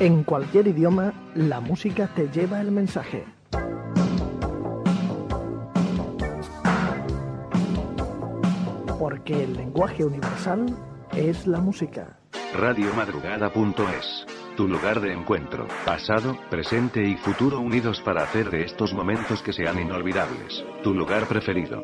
En cualquier idioma, la música te lleva el mensaje. Porque el lenguaje universal es la música. Radiomadrugada.es tu lugar de encuentro, pasado, presente y futuro unidos para hacer de estos momentos que sean inolvidables, tu lugar preferido.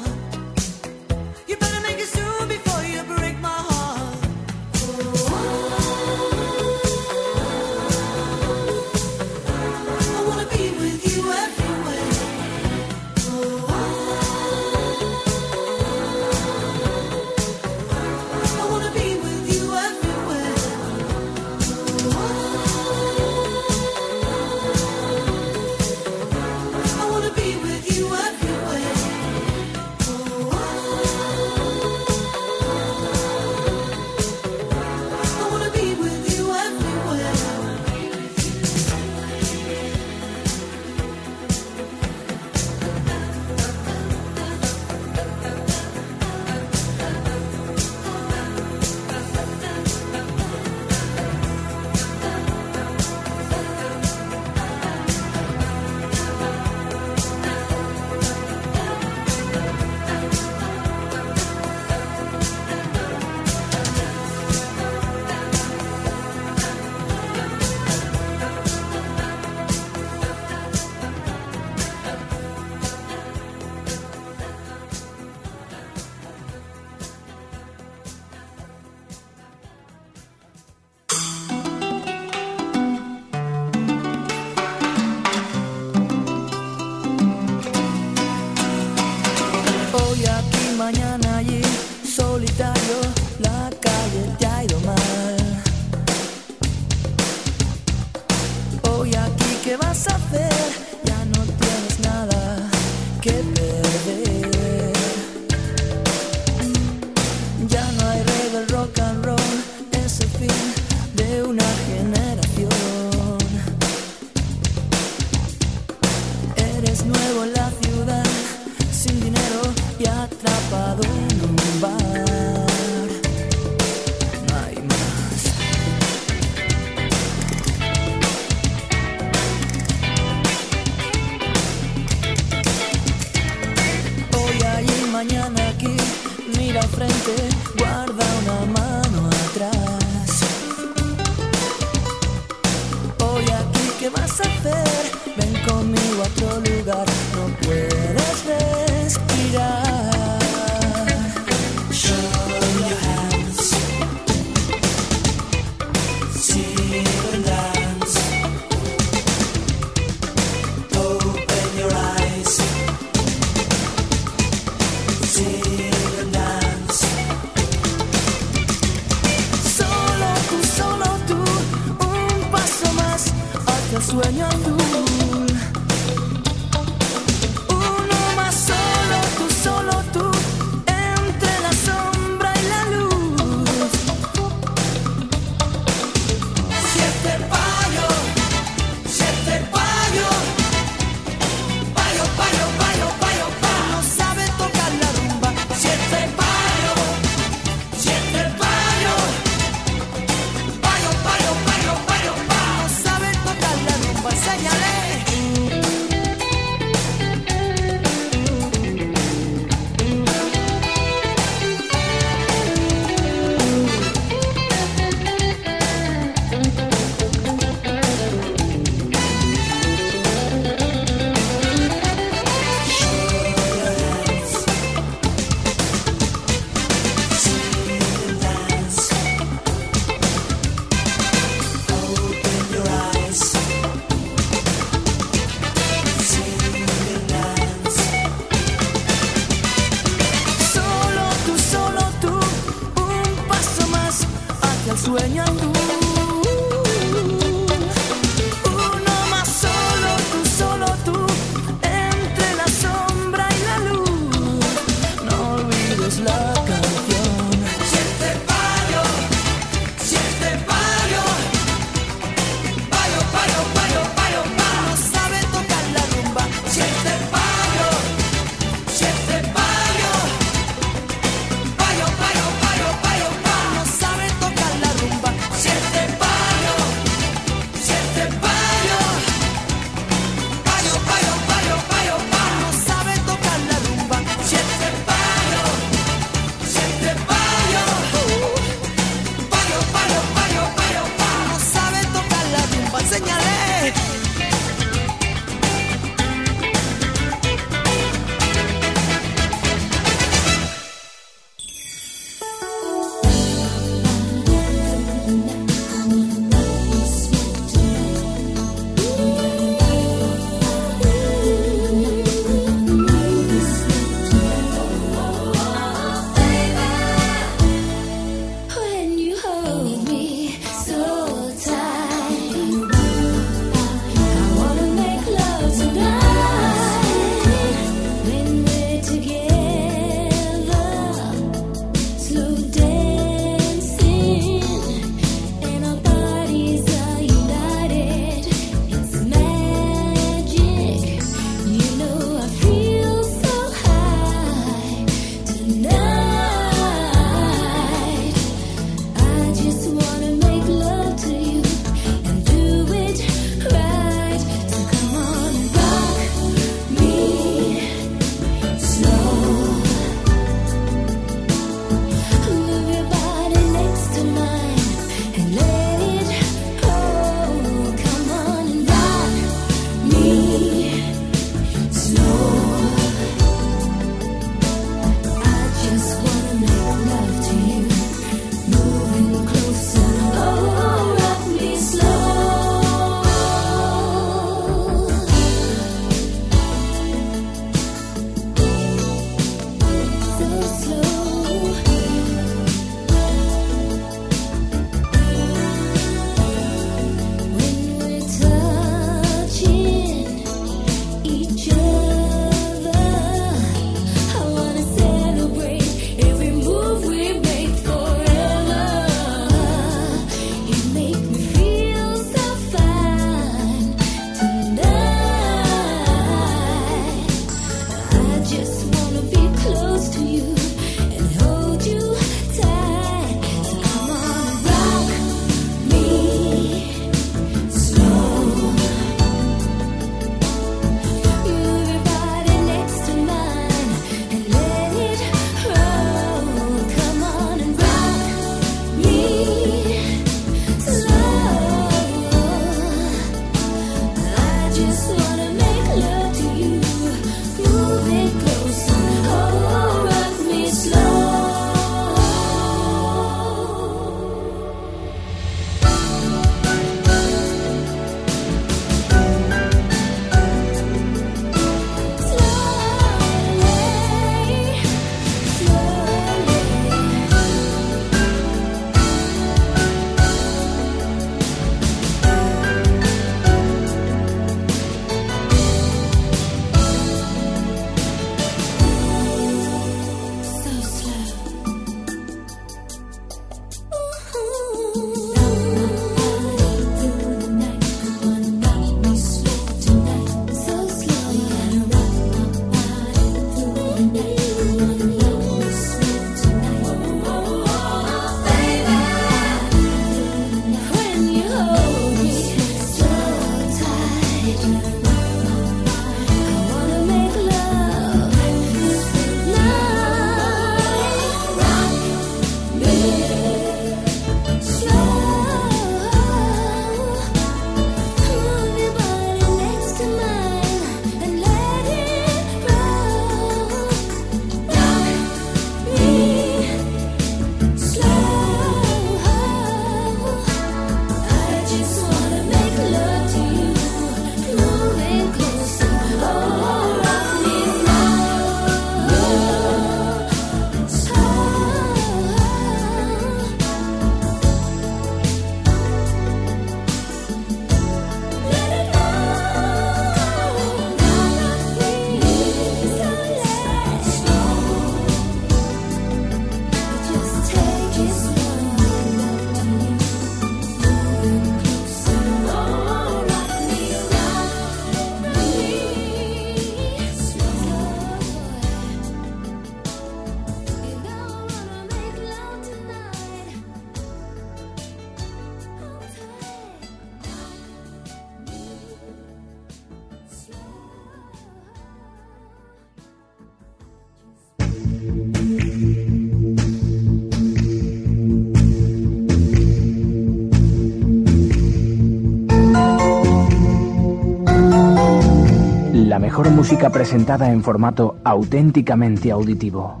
Música presentada en formato auténticamente auditivo.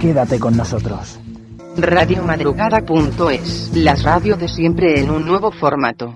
Quédate con nosotros. Radiomadrugada.es, las radios de siempre en un nuevo formato.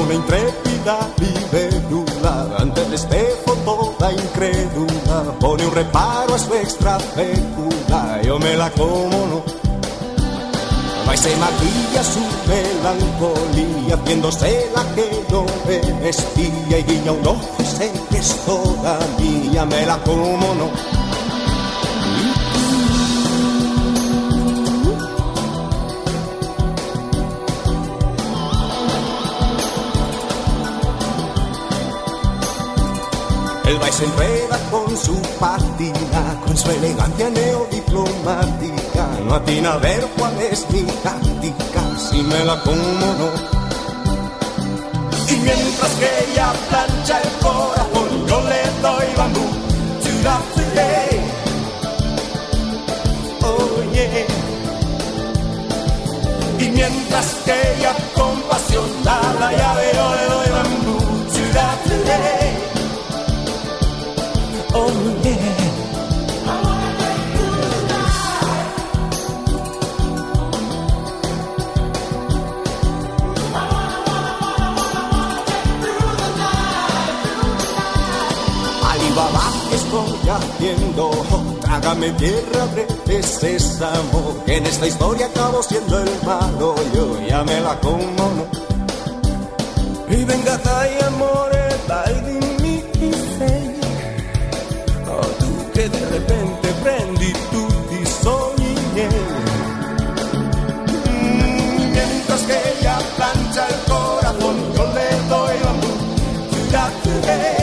Una intrépida libélula. Ante el espejo toda incrédula pone un reparo a su extra yo me la como no y se maquilla su melancolía viéndose la que no me espía y guiña un ojo y sé que es toda mía. Me la como no se enreda con su patina, con su elegancia neodiplomática. No atina a ver cuál es mi táctica, si me la como no. Y mientras que ella plancha el corazón, yo le doy bambú. Y mientras que ella con pasión da la llave, yo le doy trágame tierra de sésamo, que en esta historia acabo siendo el malo, yo ya me la como, Y venga, y amore, dai de repente prendi tutti i sogni miei. Mm, mientras que ella plancha el corazón, yo le doy bambú, ciudad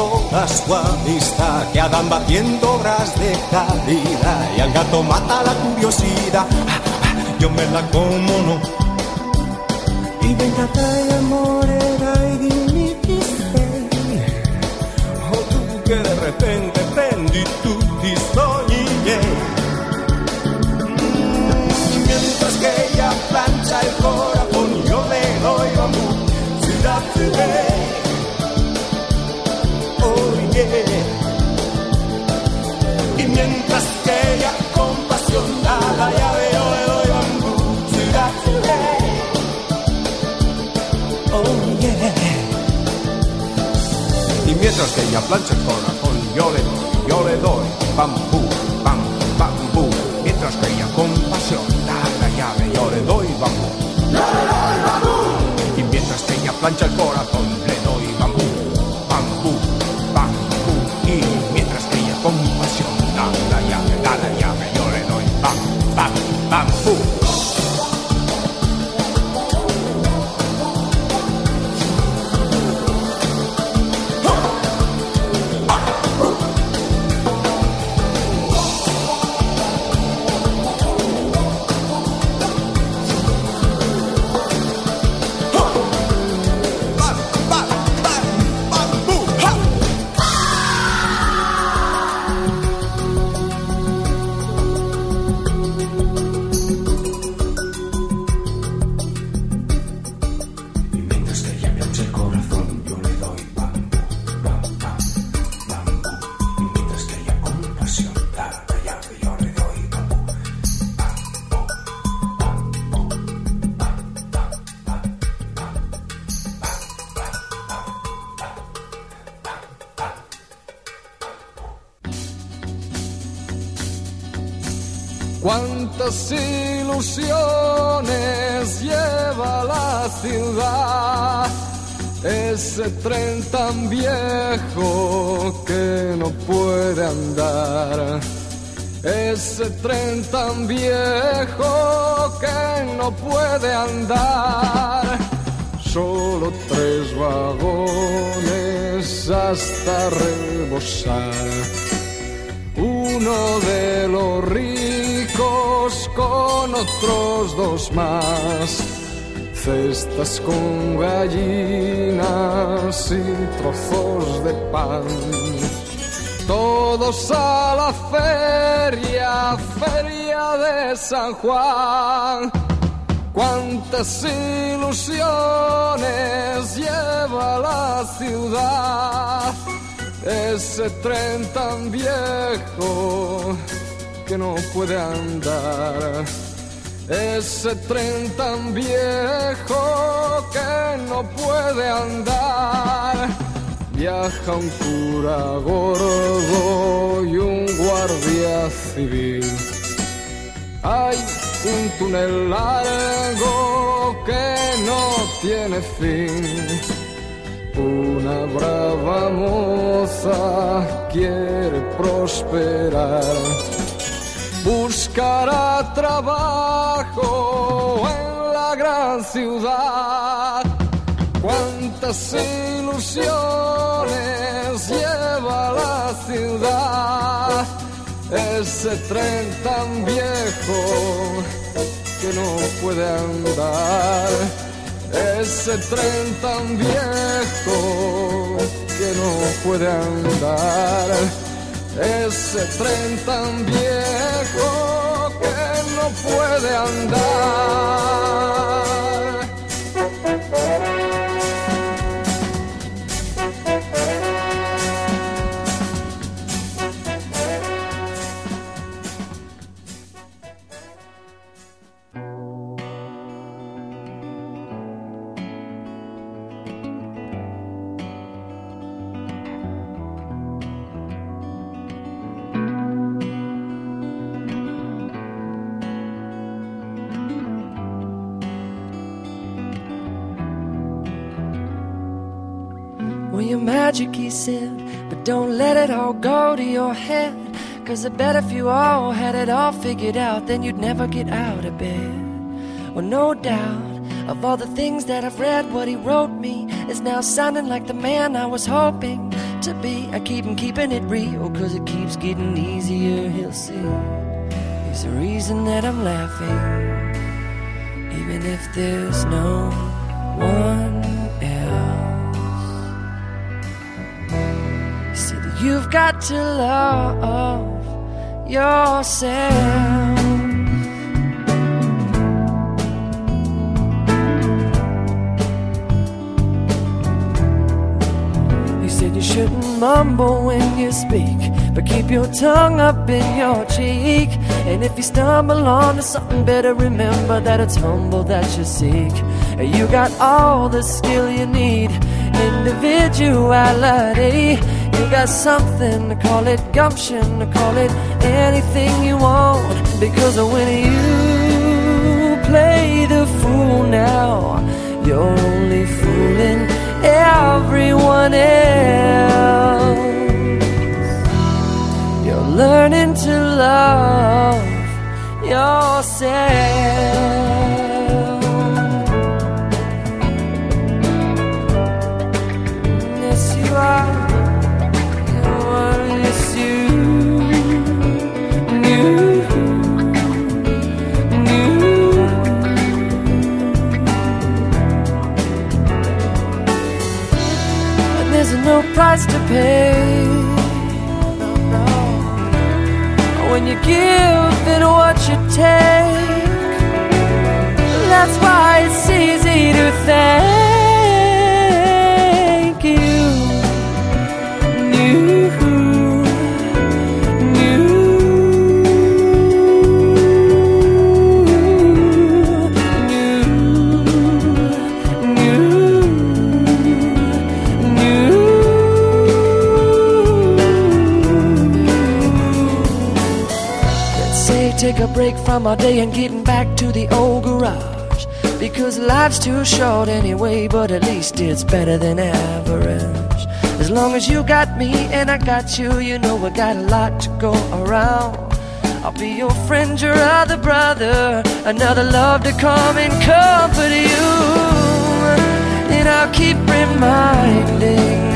toda su amistad que hagan batiendo obras de calidad y al gato mata la curiosidad. Ah, ah, yo me la como no. Y venga trae amorera mientras que ella plancha el corazón, yo le doy, yo le doy bambú, ese tren tan viejo que no puede andar. Ese tren tan viejo que no puede andar. Solo tres vagones hasta rebosar. Uno de los ricos con otros dos más. Cestas con gallinas y trozos de pan todos a la feria, feria de San Juan. Cuántas ilusiones lleva la ciudad, ese tren tan viejo que no puede andar. Ese tren tan viejo que no puede andar viaja un cura gordo y un guardia civil. Hay un túnel largo que no tiene fin. Una brava moza quiere prosperar. Buscará trabajo en la gran ciudad. Cuántas ilusiones lleva la ciudad, ese tren tan viejo que no puede andar, ese tren tan viejo que no puede andar, ese tren tan viejo que no puede andar. Said. But don't let it all go to your head. Cause I bet if you all had it all figured out, then you'd never get out of bed. Well, no doubt, of all the things that I've read, what he wrote me is now sounding like the man I was hoping to be. I keep him keeping it real, cause it keeps getting easier, he'll see. He's the reason that I'm laughing, even if there's no one You've got to love yourself. You said you shouldn't mumble when you speak, but keep your tongue up in your cheek. And if you stumble onto something, better remember that it's humble that you seek. You got all the skill you need, individuality you got something to call it gumption, to call it anything you want. Because when you play the fool now, you're only fooling everyone else. You're learning to love yourself. Price to pay. When you give and what you take, that's why it's easy to thank. a break from our day and getting back to the old garage. Because life's too short anyway, but at least it's better than average. As long as you got me and I got you, you know we got a lot to go around. I'll be your friend, your other brother, another love to come and comfort you. And I'll keep reminding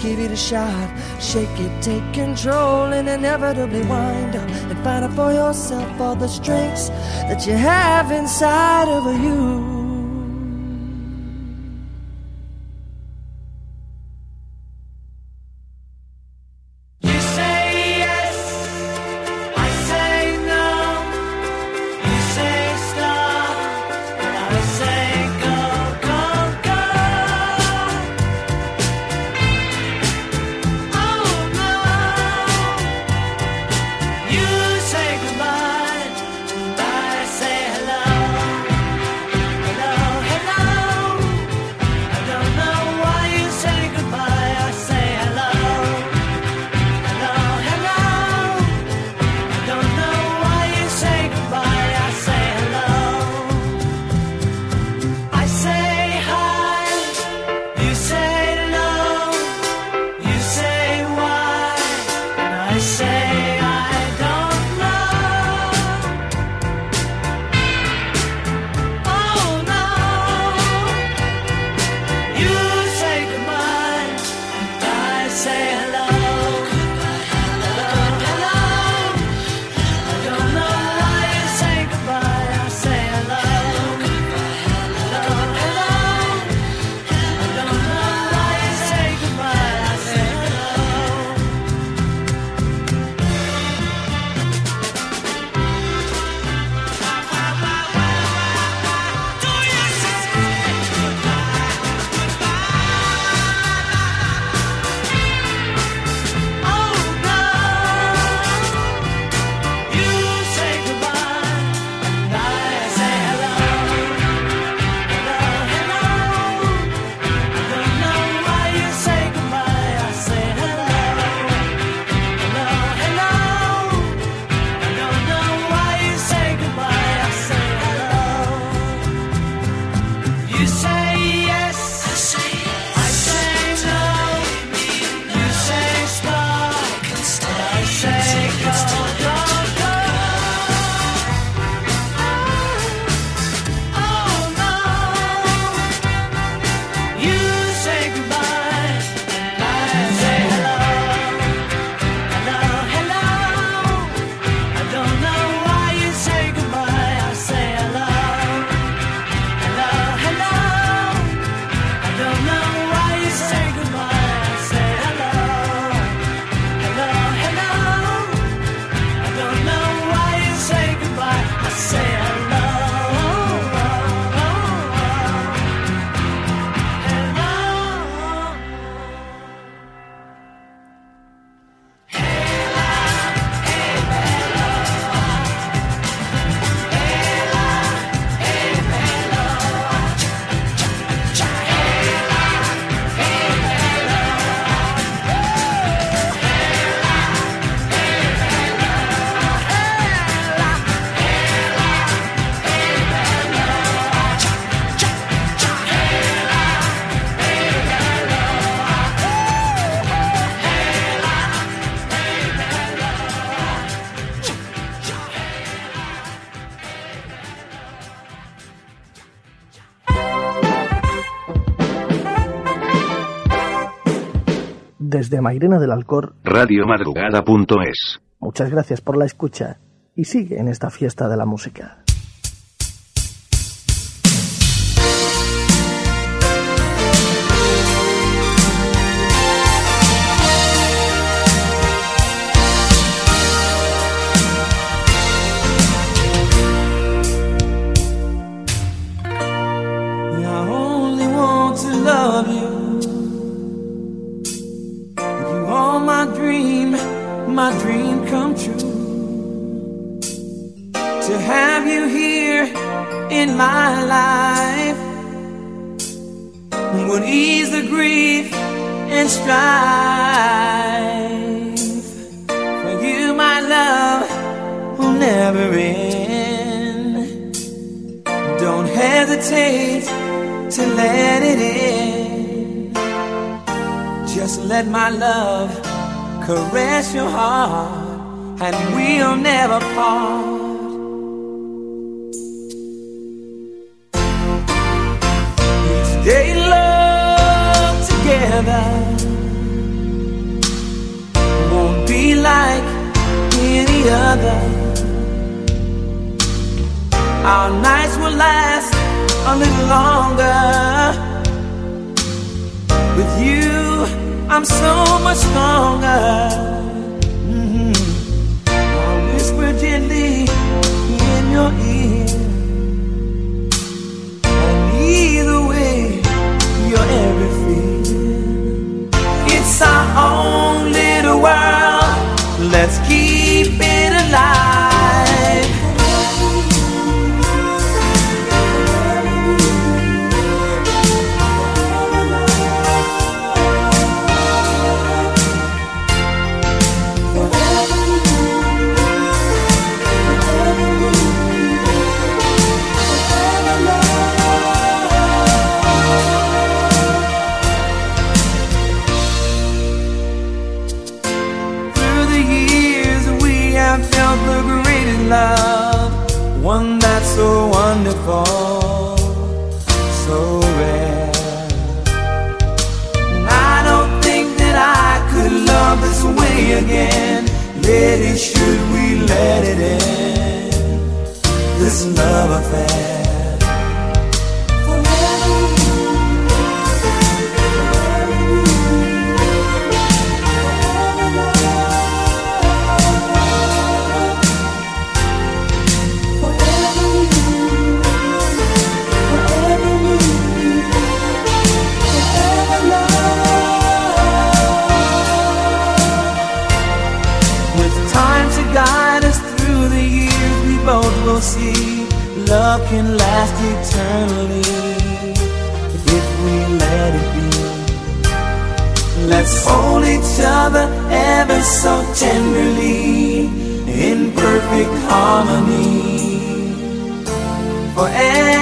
Give it a shot, shake it, take control, and inevitably wind up and find out for yourself all the strengths that you have inside of you. Mairena del Alcor, radiomadrugada.es. Muchas gracias por la escucha y sigue en esta fiesta de la música. hold each other ever so tenderly in perfect harmony forever.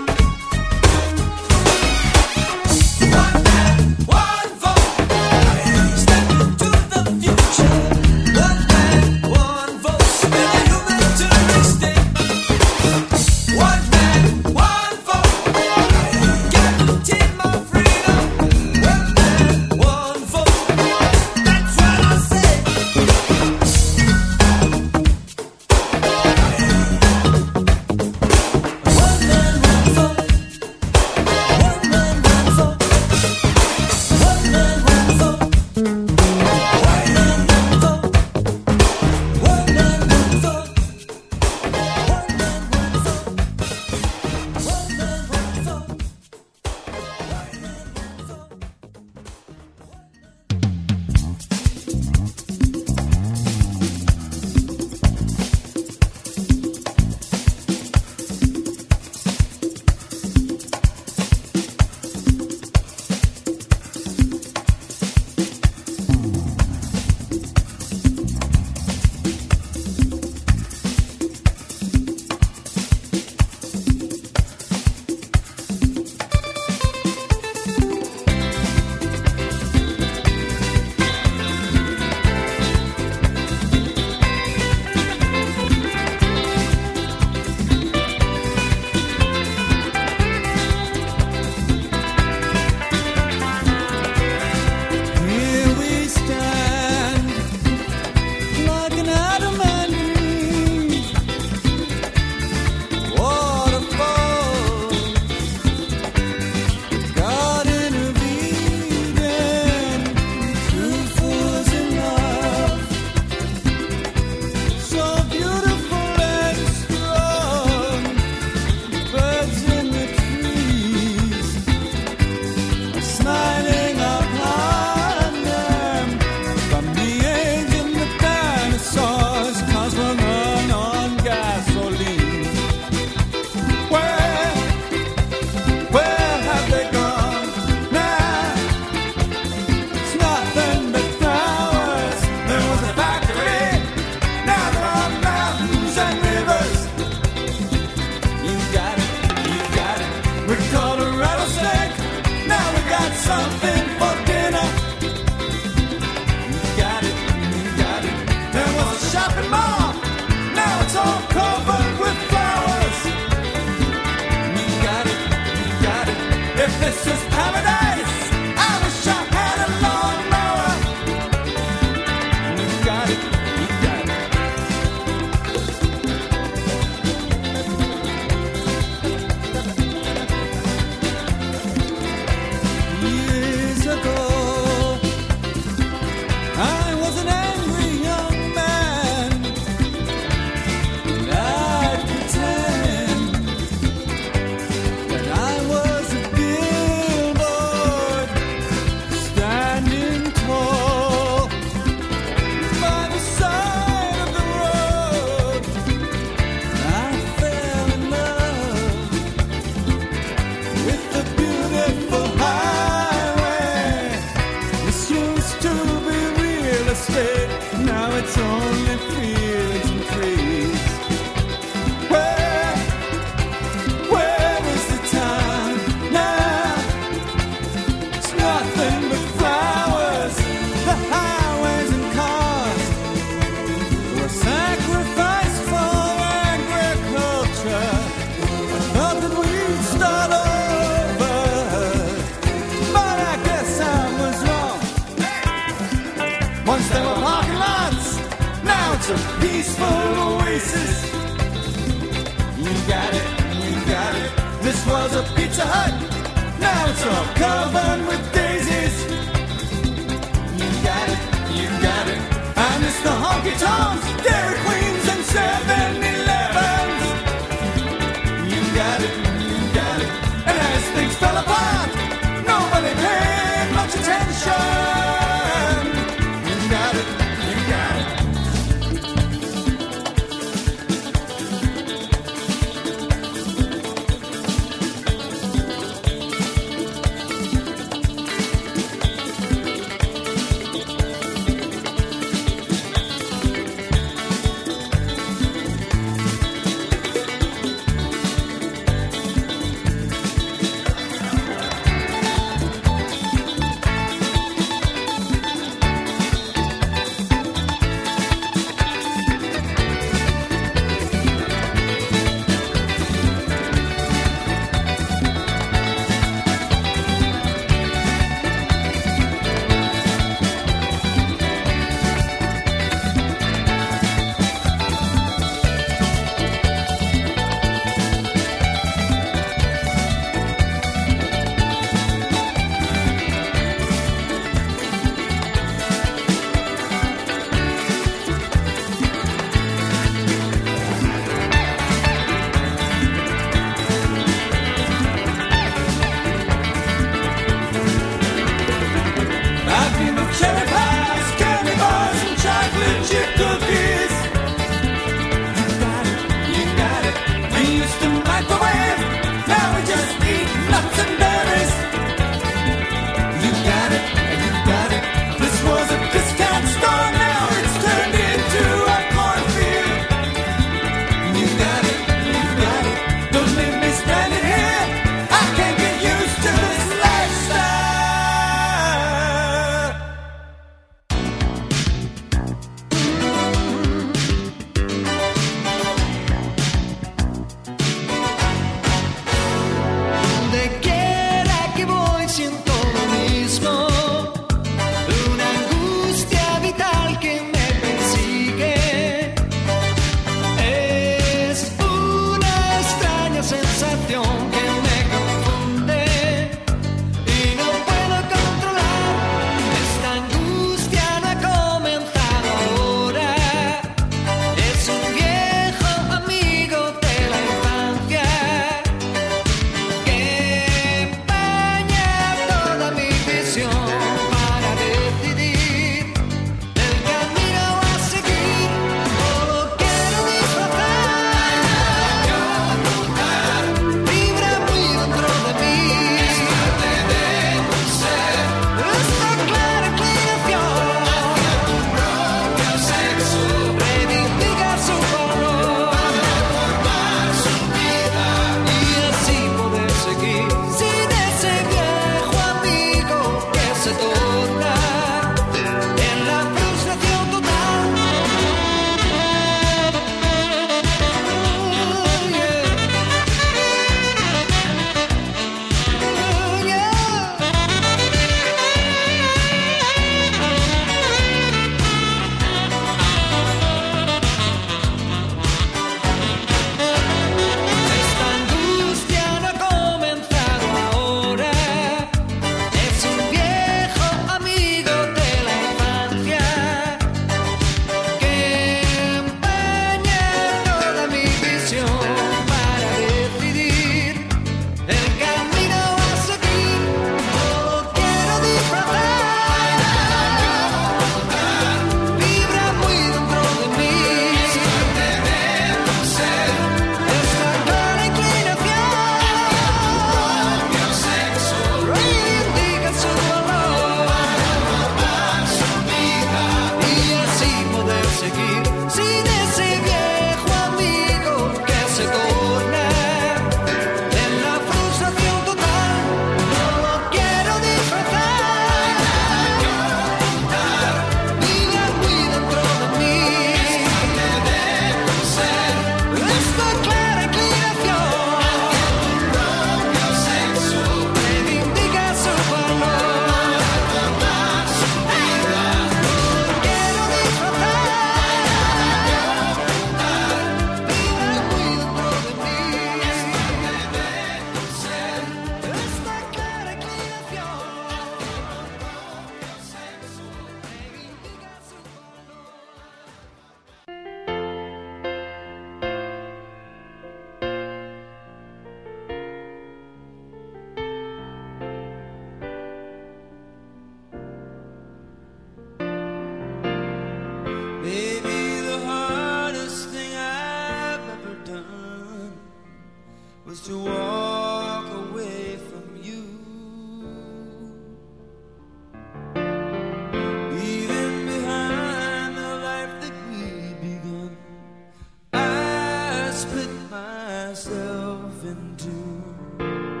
love and do.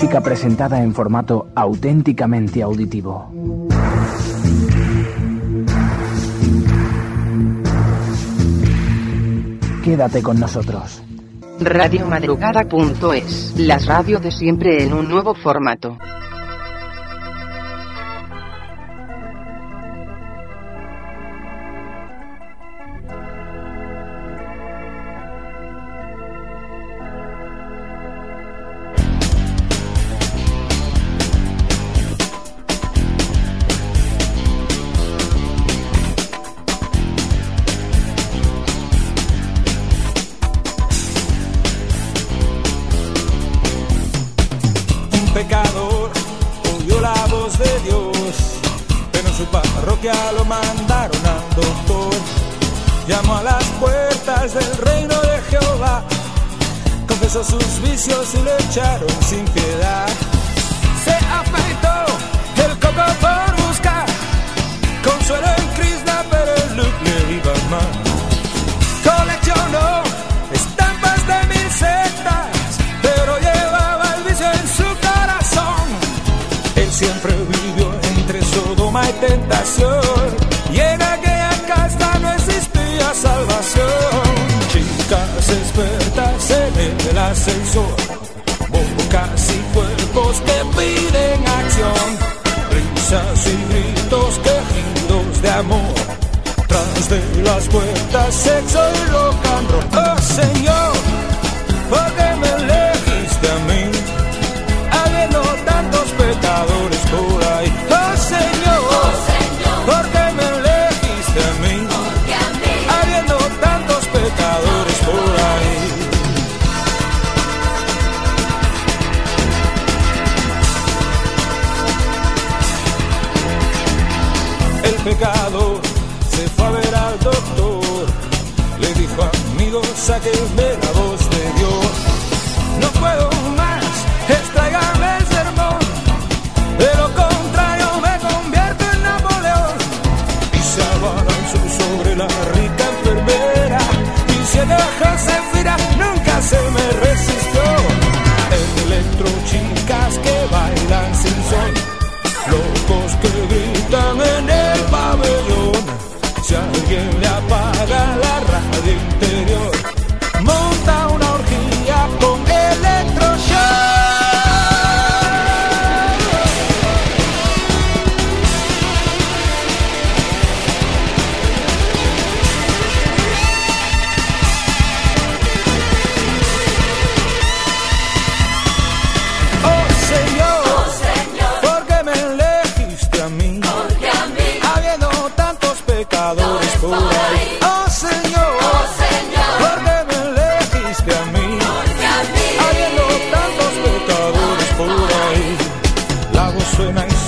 música presentada en formato auténticamente auditivo. Quédate con nosotros. Radiomadrugada.es, las radio de siempre en un nuevo formato.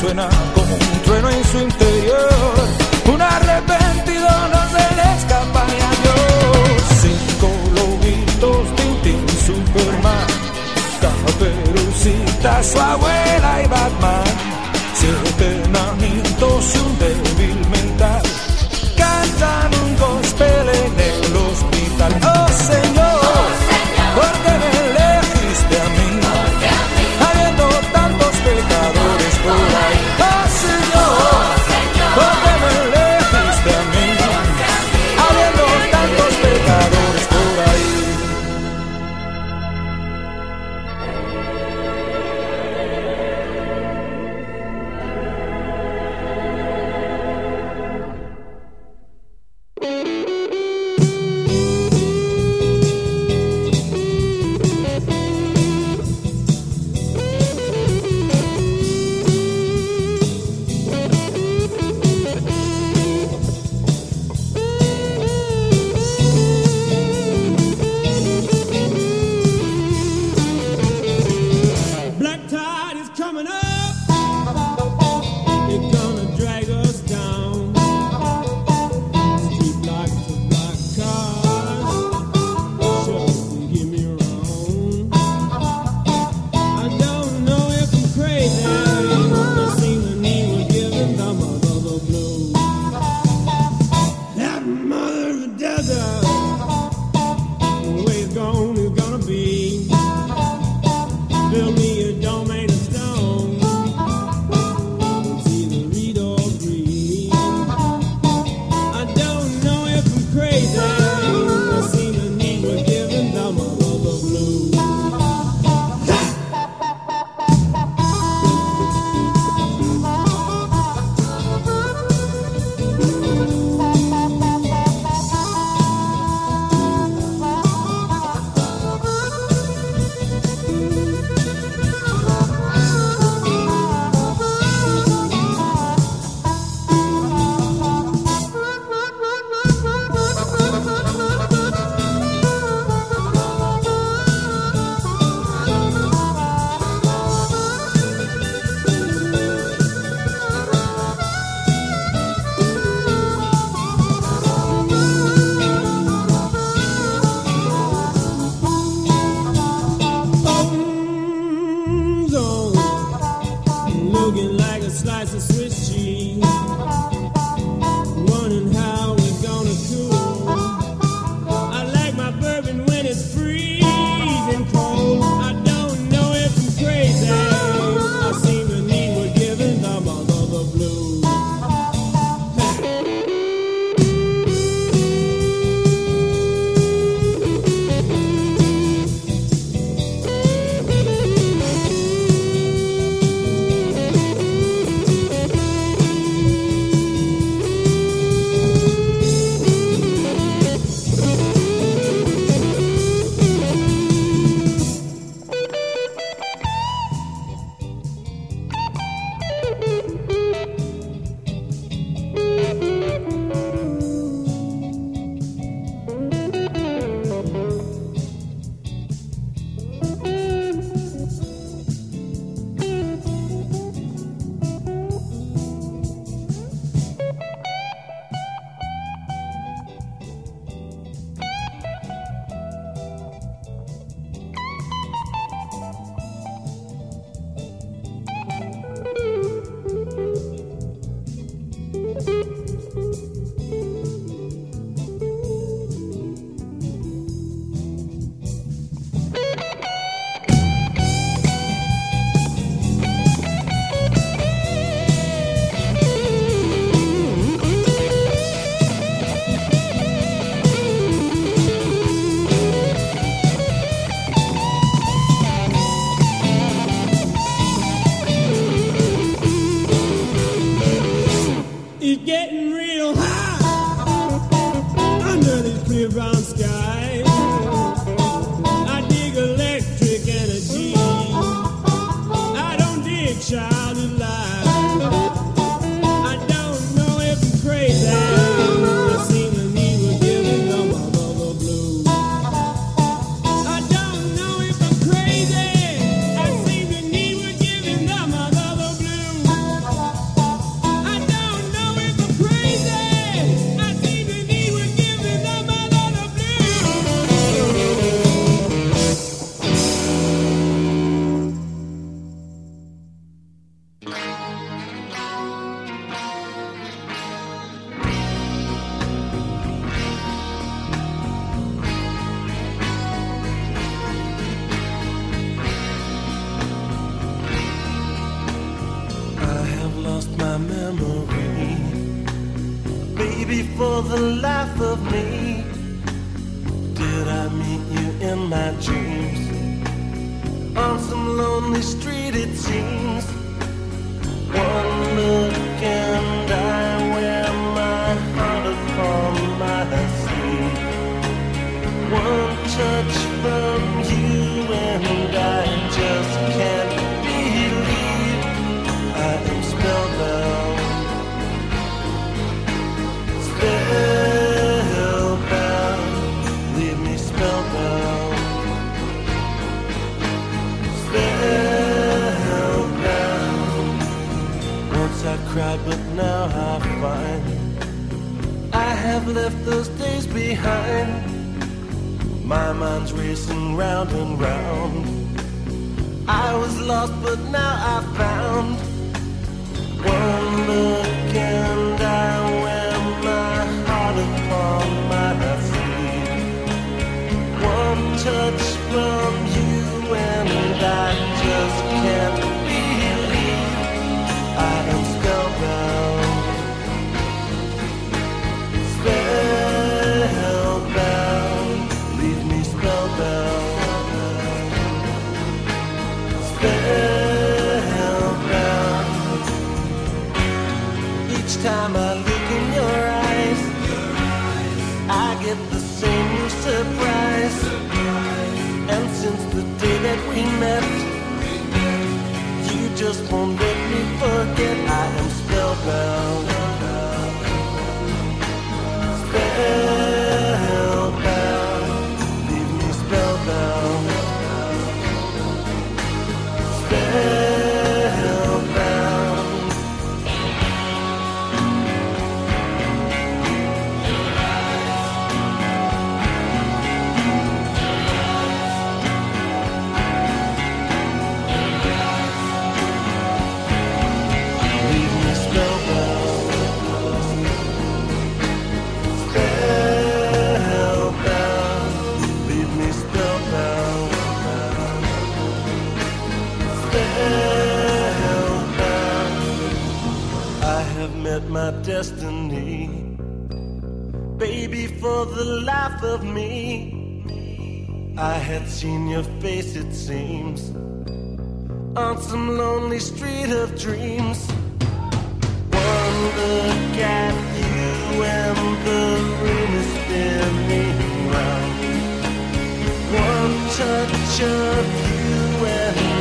suena como un trueno en su interior. Un arrepentido no se le escapa ni a Dios. Cinco lobitos, Tintín, Superman, Caperucita, suave. For the life of me, I had seen your face, it seems, on some lonely street of dreams. One look at you and the room is spinning round. One touch of you and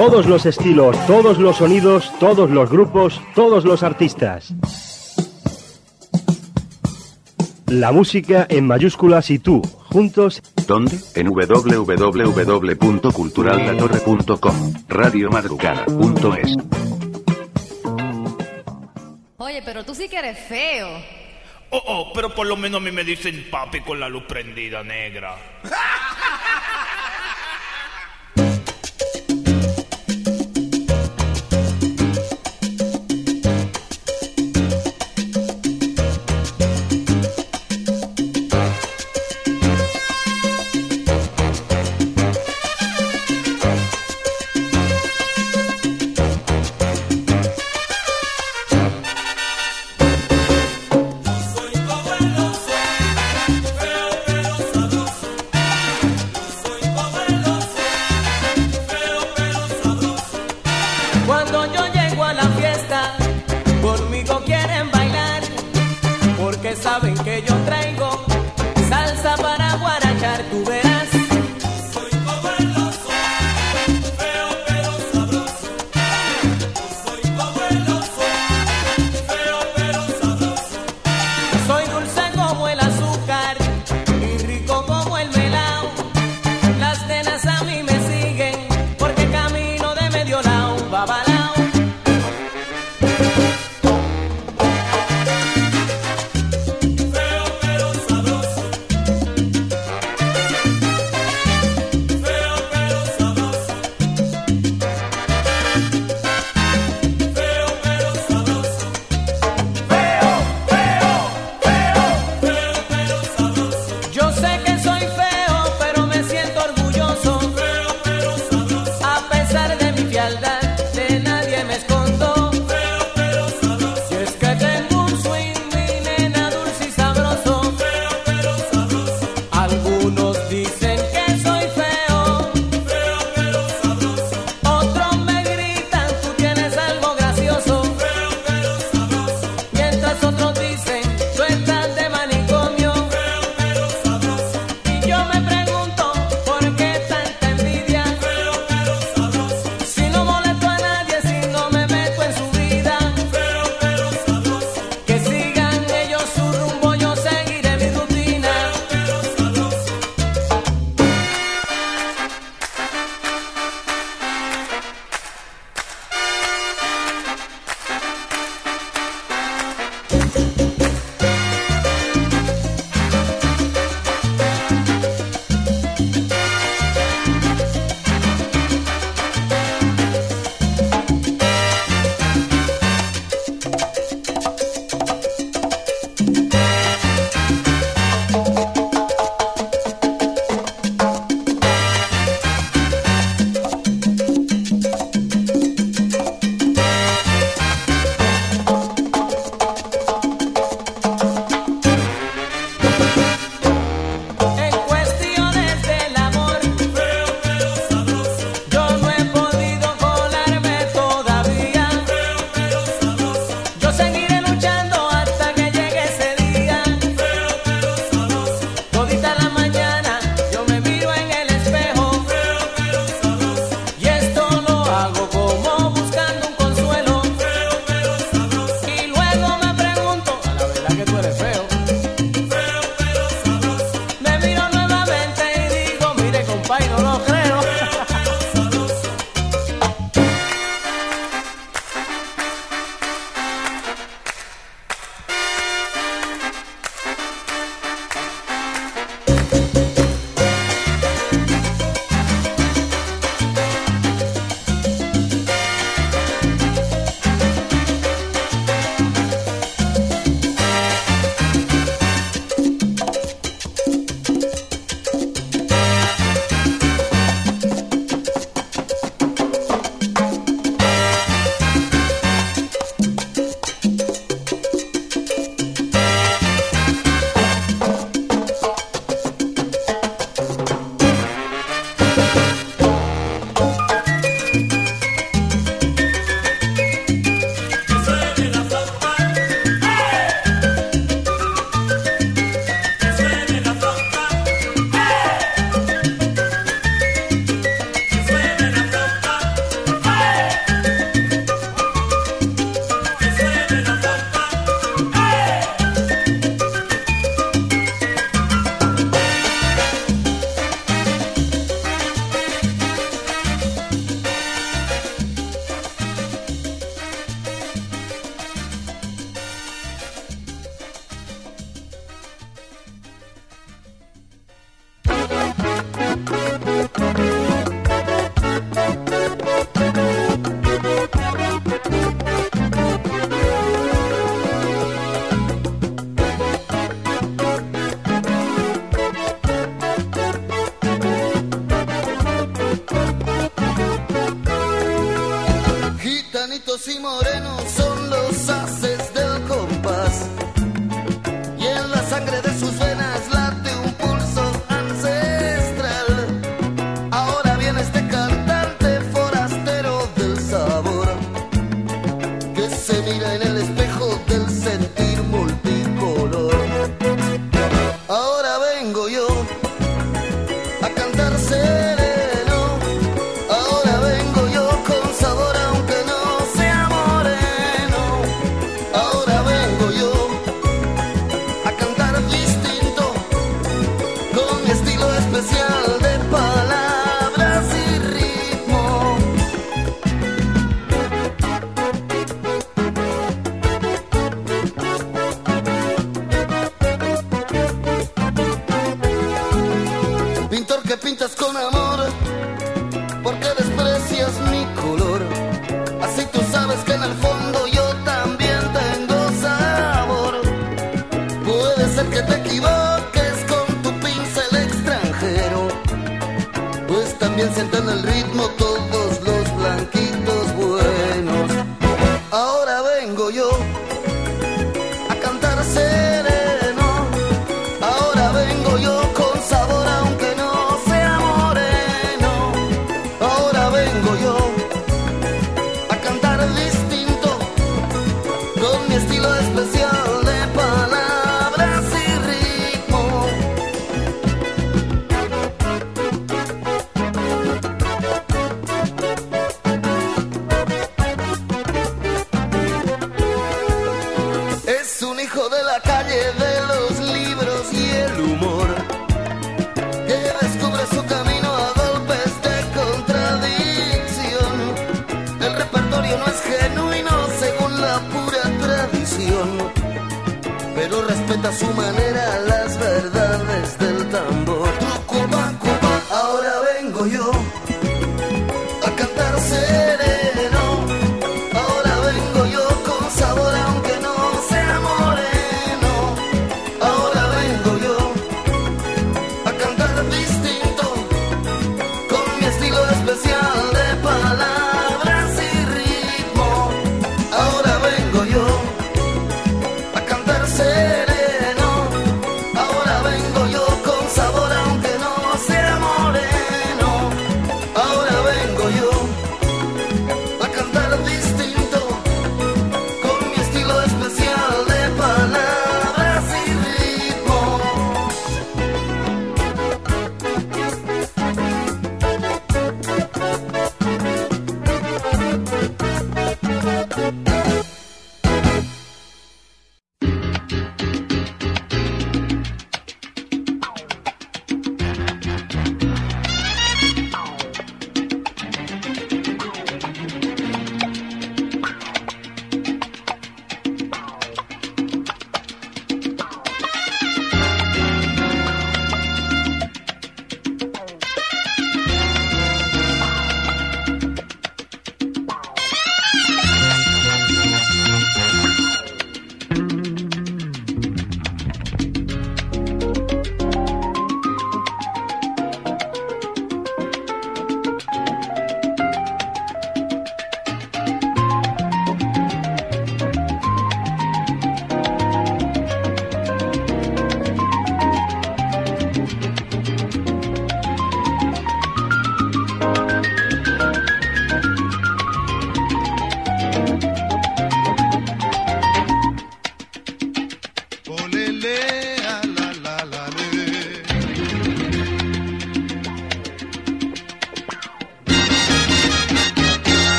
Todos los estilos, todos los sonidos, todos los grupos, todos los artistas. La música en mayúsculas y tú, juntos. ¿Dónde? En www.culturaldatorre.com, radiomadrugada.es. Oye, pero tú sí que eres feo. Oh, oh, pero por lo menos a mí me dicen papi con la luz prendida negra.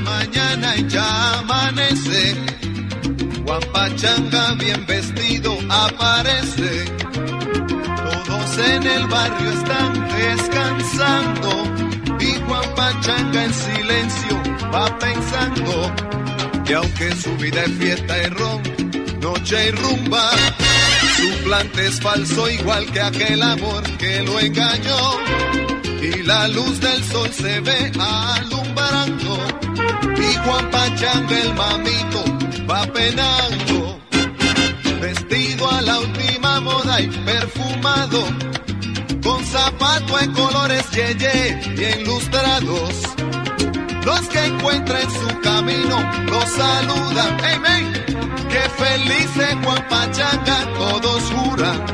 mañana y ya amanece. Juan Pachanga bien vestido aparece. Todos en el barrio están descansando. Y Juan Pachanga en silencio va pensando que aunque su vida es fiesta y ron, noche y rumba, su plante es falso igual que aquel amor que lo engañó. Y la luz del sol se ve alumbrando, y Juan Pachanga el mamito va penando, vestido a la última moda y perfumado, con zapato en colores yeye y ilustrados. Los que encuentran su camino los saludan. ¡Hey, men! ¡Qué feliz es Juan Pachanga! Todos juran,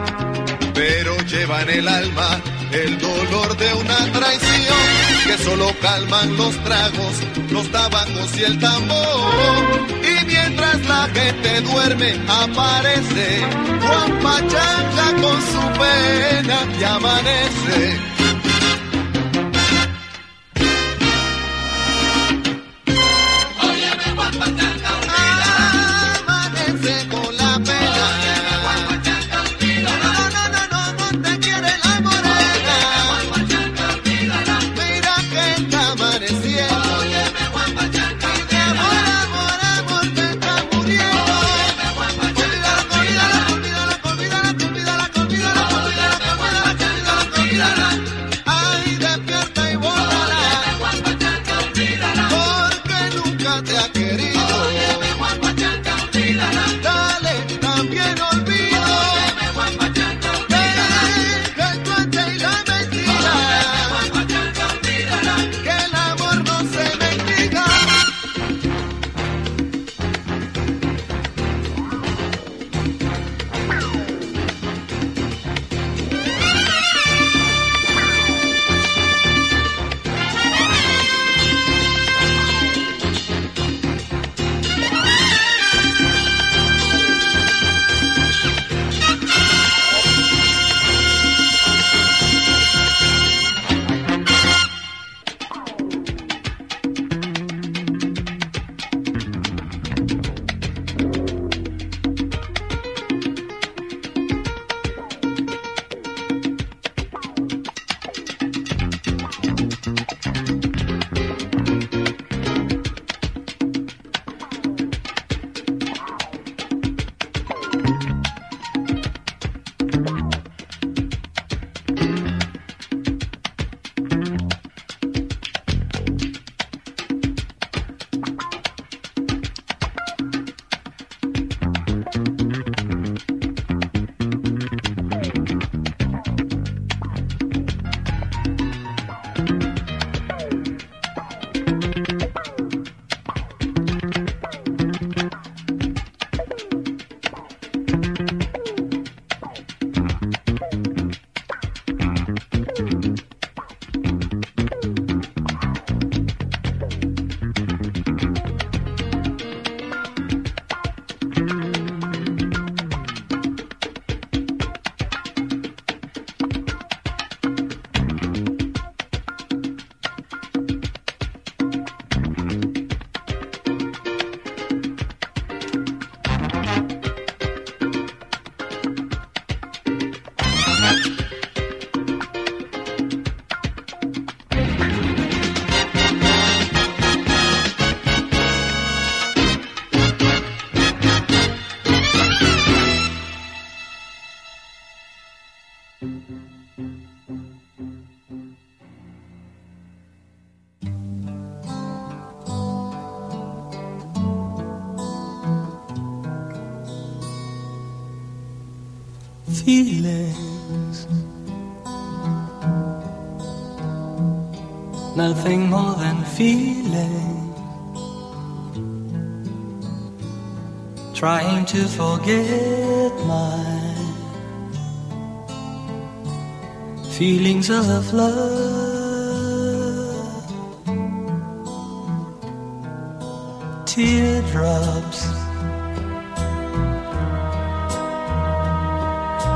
pero llevan el alma el dolor de una traición que solo calman los tragos, los tabacos y el tambor. Y mientras la gente duerme, aparece Juan Pachanga con su pena y amanece. Feelings. Nothing more than feelings. Trying to forget my feelings of love. Teardrops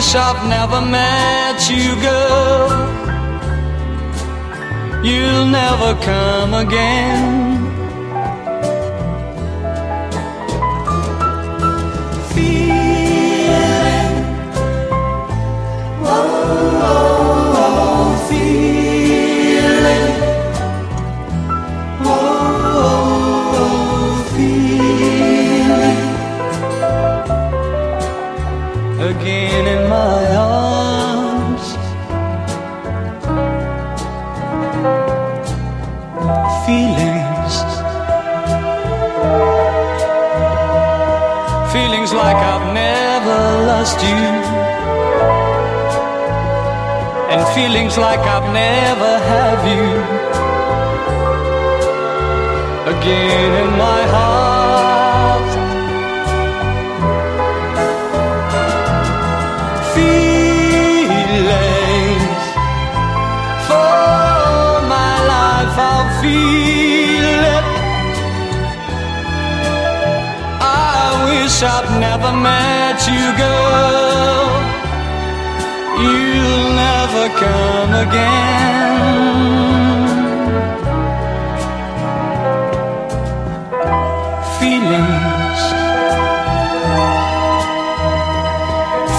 Wish I've never met you, girl. You'll never come again. You, and feelings like I've never have you. Again in my heart let you go. You'll never come again. Feelings,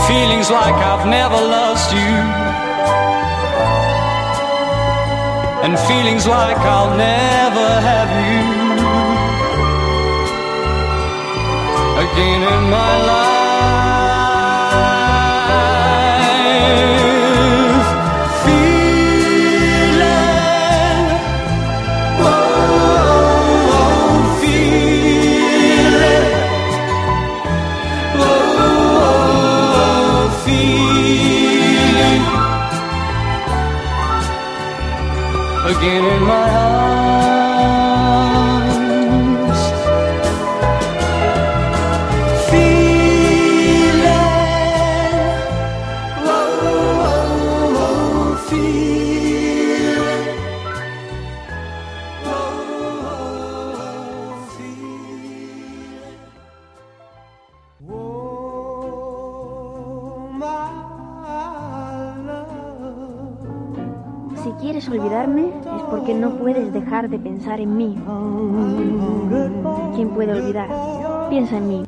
feelings like I've never lost you, and feelings like I'll never have you again in my life. skin in my quieres olvidarme es porque no puedes dejar de pensar en mí. ¿Quién puede olvidar? Piensa en mí.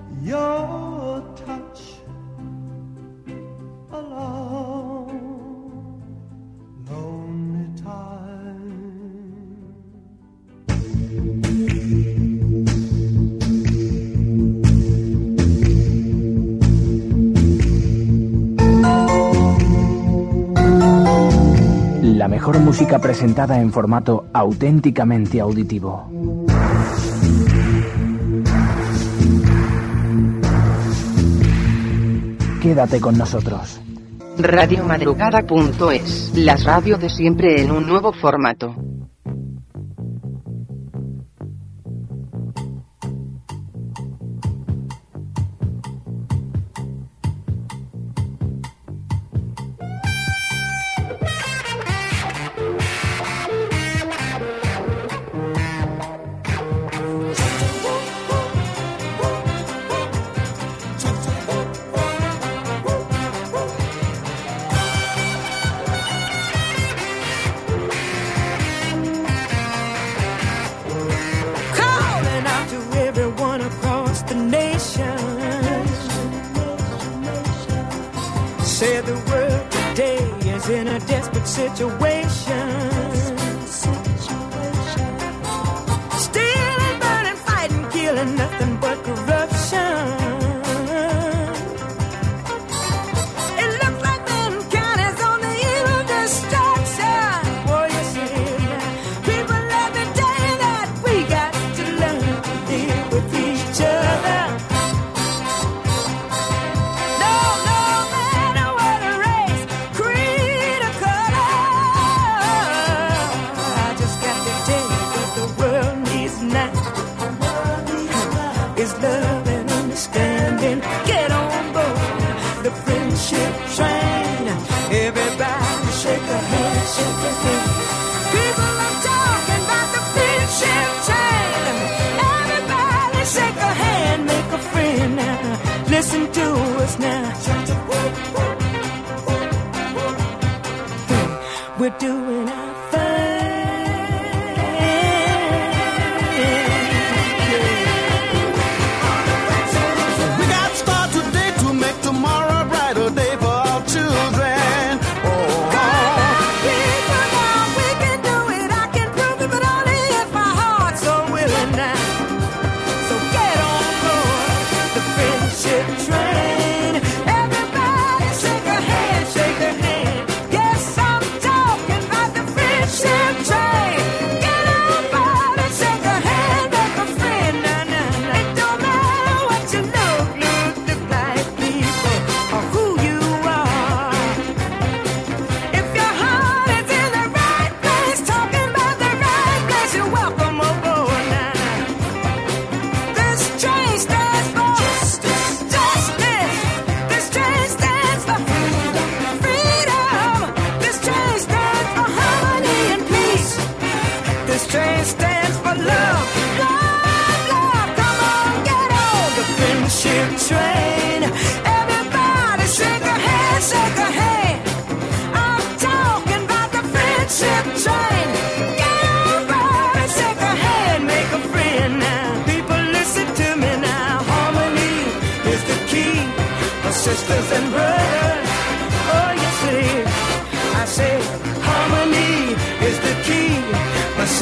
presentada en formato auténticamente auditivo. Quédate con nosotros. Radiomadrugada.es, las radio de siempre en un nuevo formato.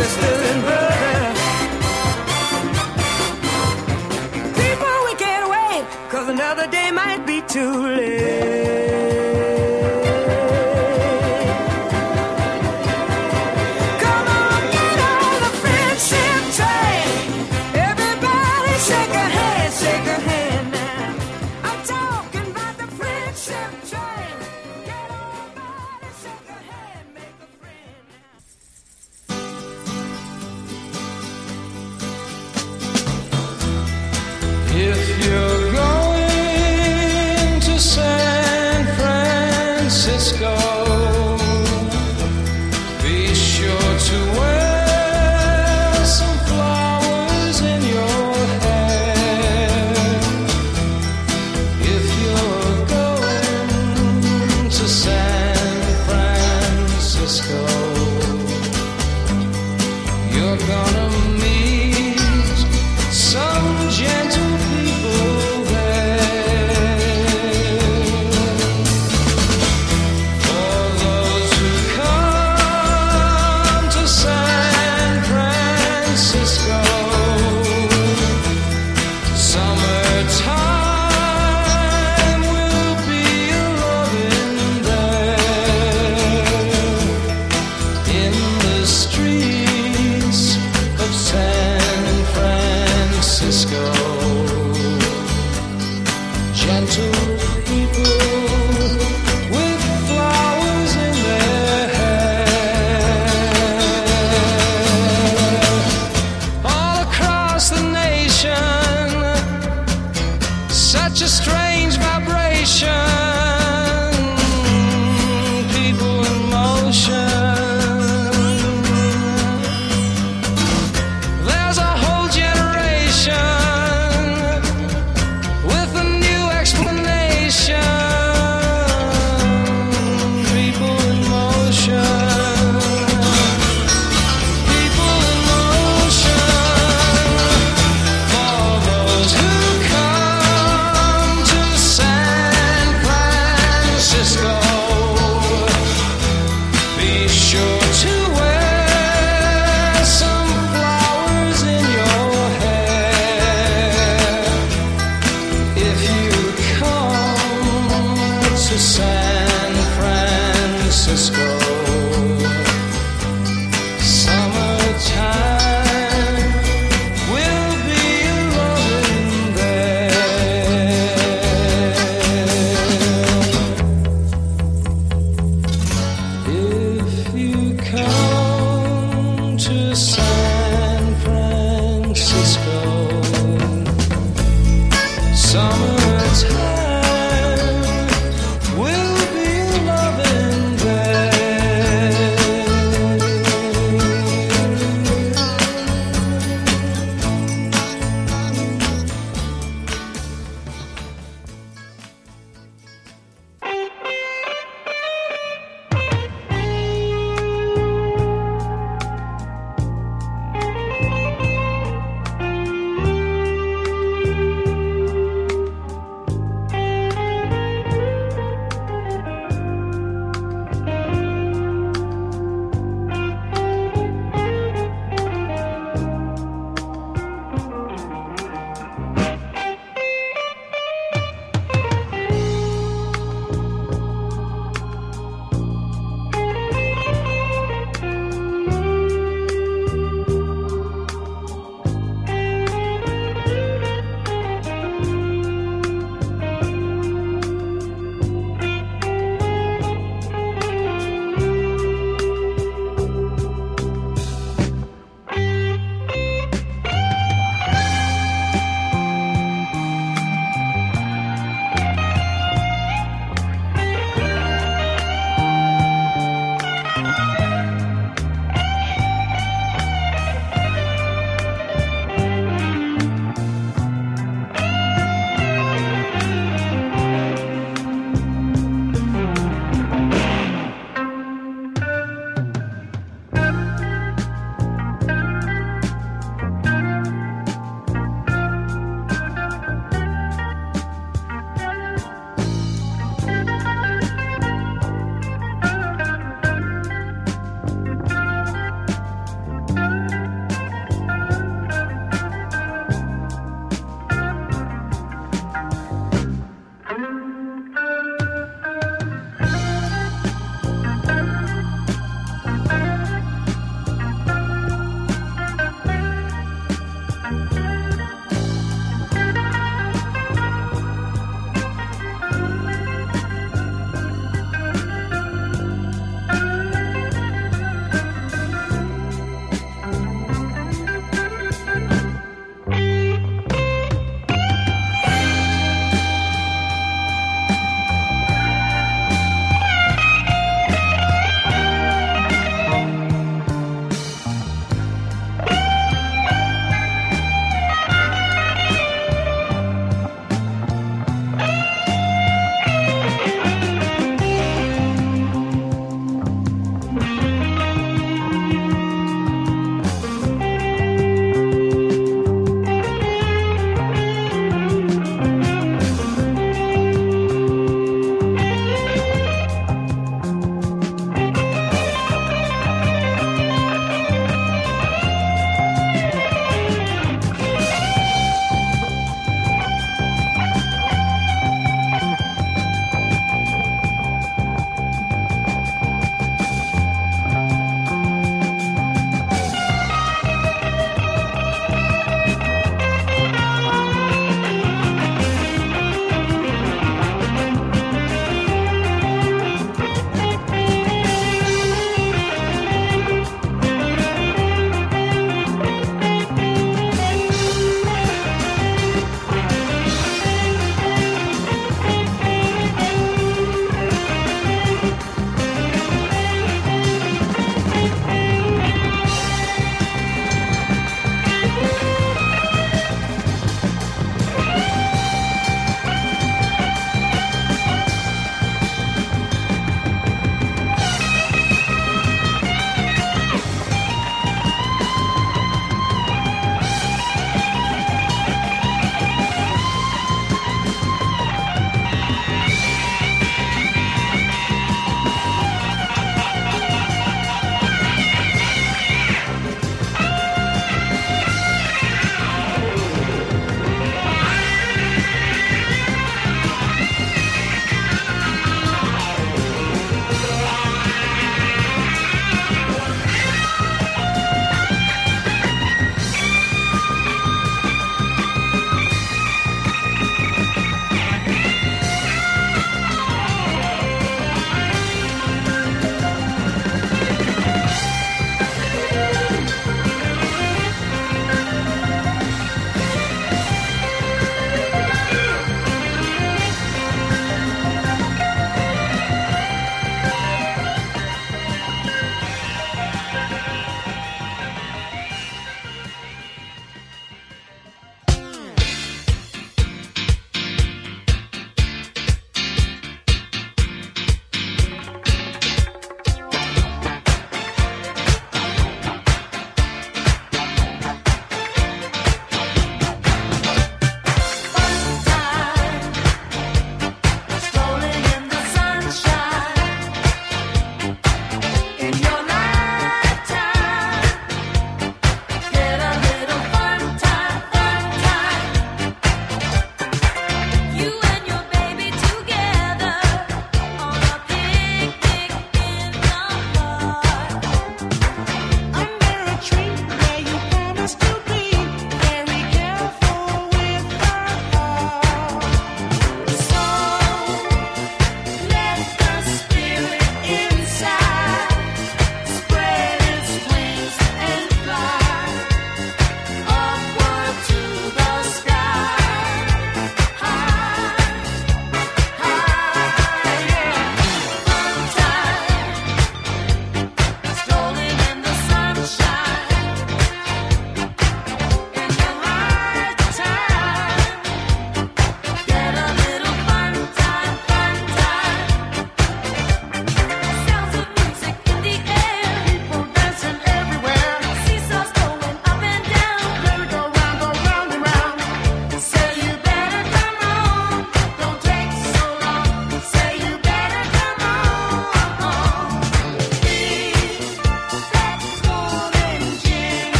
Sister and brother. People, we can't wait, cause another day might be too late.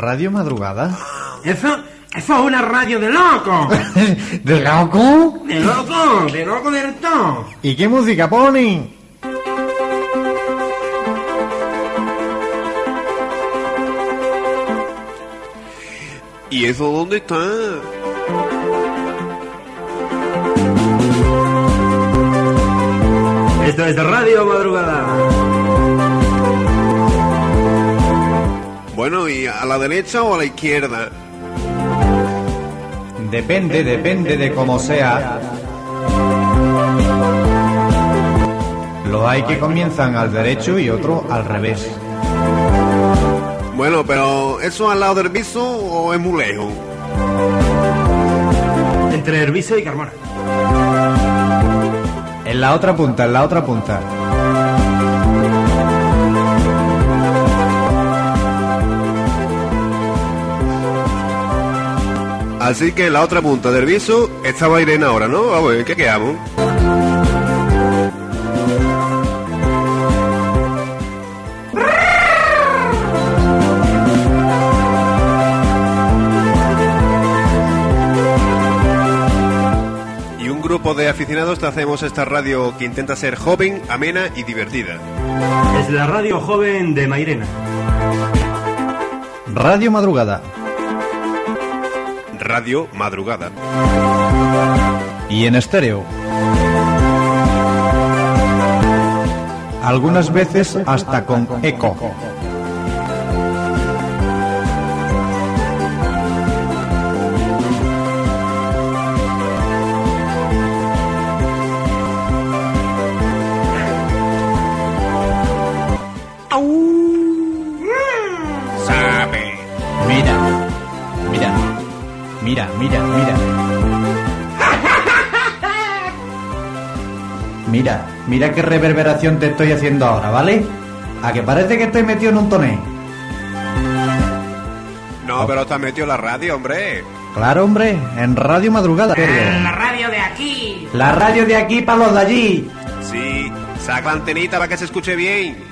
¿Radio Madrugada? Eso, eso es una radio de loco. ¿De loco? De loco, de loco del todo. ¿Y qué música ponen? ¿Y eso dónde está? Esto es Radio Madrugada. Bueno, ¿y a la derecha o a la izquierda? Depende, depende de cómo sea. Los hay que comienzan al derecho y otro al revés. Bueno, pero ¿eso al lado del viso o es muy lejos? Entre Herbiso y Carmona. En la otra punta, en la otra punta. Así que en la otra punta del viso estaba Irene ahora, ¿no? Vamos, ¿qué quedamos? Y un grupo de aficionados te hacemos esta radio que intenta ser joven, amena y divertida. Es la radio joven de Mairena. Radio Madrugada. Radio Madrugada. Y en estéreo. Algunas veces hasta con eco. Mira, mira qué reverberación te estoy haciendo ahora, ¿vale? A que parece que estoy metido en un toné. No, pero te has metido en la radio, hombre. Claro, hombre, en Radio Madrugada. La radio de aquí. La radio de aquí para los de allí. Sí, saca la antenita para que se escuche bien.